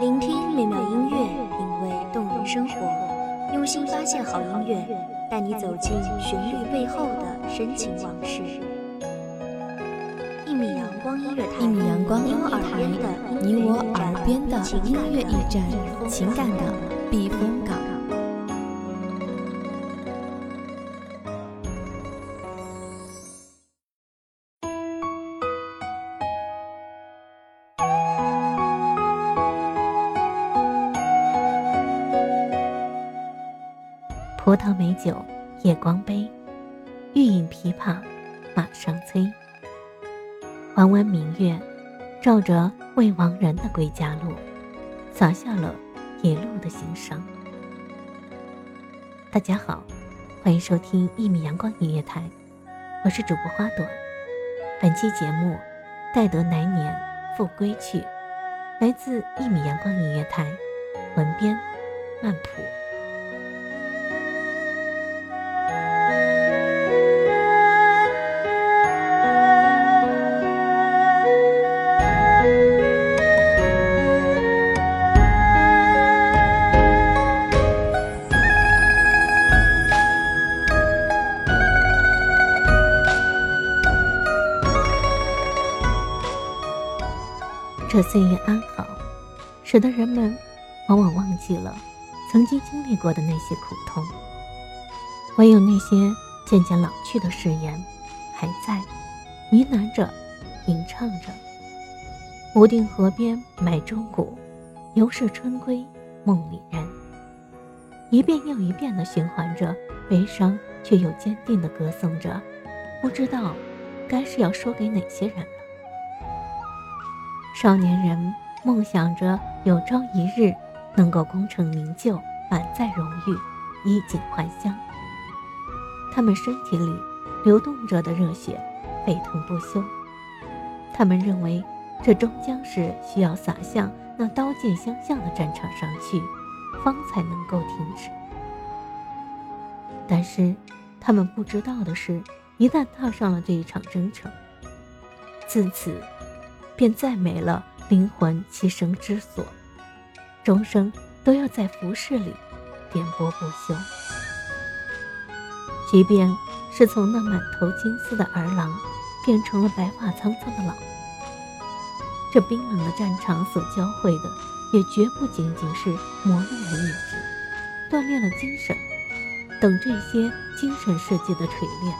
聆听美妙音乐，品味动人生活，用心发现好音乐，带你走进旋律背后的深情往事。一米阳光音乐台，一米阳光你音乐我耳边的台，你我耳边的音乐驿站，情感的避风港。葡萄美酒夜光杯，欲饮琵琶马上催。弯弯明月，照着未亡人的归家路，洒下了一路的心伤。大家好，欢迎收听一米阳光音乐台，我是主播花朵。本期节目《待得来年复归去》，来自一米阳光音乐台，文编曼普。这岁月安好，使得人们往往忘记了曾经经历过的那些苦痛。唯有那些渐渐老去的誓言，还在呢喃着、吟唱着。无定河边埋忠骨，犹是春归梦里人。一遍又一遍地循环着，悲伤却又坚定地歌颂着，不知道该是要说给哪些人。少年人梦想着有朝一日能够功成名就、满载荣誉、衣锦还乡。他们身体里流动着的热血沸腾不休。他们认为这终将是需要洒向那刀剑相向的战场上去，方才能够停止。但是他们不知道的是，一旦踏上了这一场征程，自此。便再没了灵魂栖身之所，终生都要在浮世里颠簸不休。即便是从那满头金丝的儿郎，变成了白发苍苍的老，这冰冷的战场所教会的，也绝不仅仅是磨练了意志，锻炼了精神，等这些精神世界的锤炼，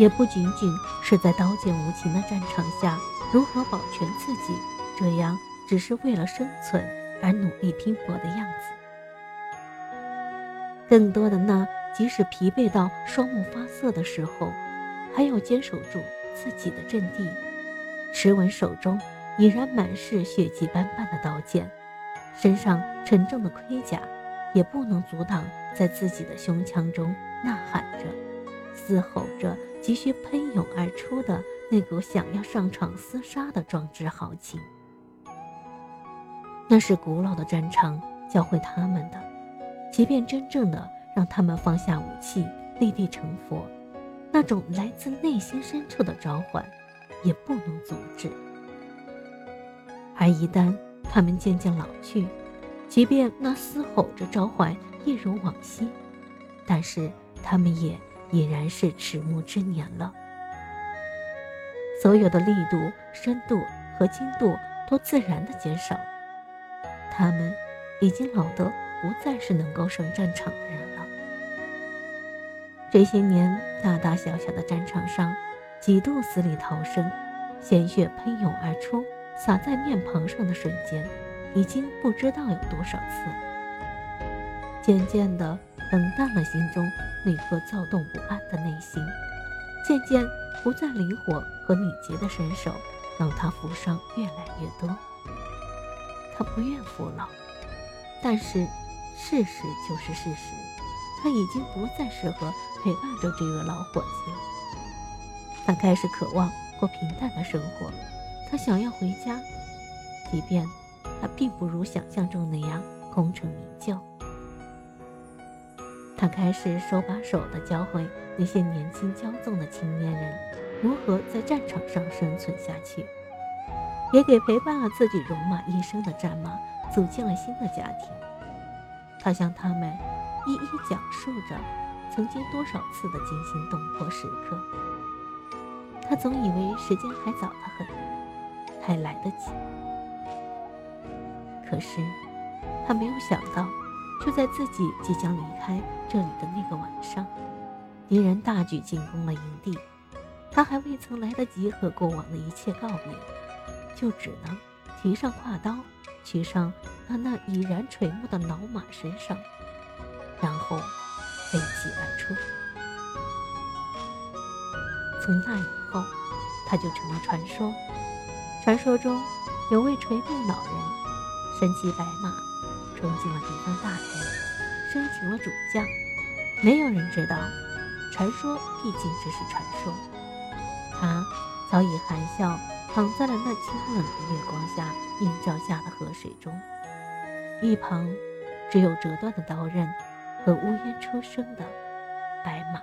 也不仅仅是在刀剑无情的战场下。如何保全自己？这样只是为了生存而努力拼搏的样子。更多的那，即使疲惫到双目发涩的时候，还要坚守住自己的阵地，持稳手中已然满是血迹斑斑的刀剑，身上沉重的盔甲，也不能阻挡在自己的胸腔中呐喊着、嘶吼着，急需喷涌而出的。那股想要上场厮杀的壮志豪情，那是古老的战场教会他们的。即便真正的让他们放下武器，立地成佛，那种来自内心深处的召唤，也不能阻止。而一旦他们渐渐老去，即便那嘶吼着召唤一如往昔，但是他们也已然是迟暮之年了。所有的力度、深度和精度都自然的减少，他们已经老得不再是能够上战场的人了。这些年大大小小的战场上，几度死里逃生，鲜血喷涌而出，洒在面庞上的瞬间，已经不知道有多少次。渐渐的冷淡了心中那颗躁动不安的内心，渐渐。不再灵活和敏捷的身手，让他负伤越来越多。他不愿服老，但是事实就是事实，他已经不再适合陪伴着这个老伙计了。他开始渴望过平淡的生活，他想要回家，即便他并不如想象中那样功成名就。他开始手把手的教会那些年轻骄纵的青年人如何在战场上生存下去，也给陪伴了自己戎马一生的战马组建了新的家庭。他向他们一一讲述着曾经多少次的惊心动魄时刻。他总以为时间还早得很，还来得及。可是，他没有想到，就在自己即将离开这里的那个晚上，敌人大举进攻了营地。他还未曾来得及和过往的一切告别，就只能提上挎刀，骑上他那已然垂暮的老马身上，然后飞起而出。从那以后，他就成了传说。传说中有位垂暮老人，身骑白马，冲进了敌方大营，生擒了主将。没有人知道，传说毕竟只是传说。他早已含笑躺在了那清冷的月光下映照下的河水中，一旁只有折断的刀刃和呜咽出声的白马。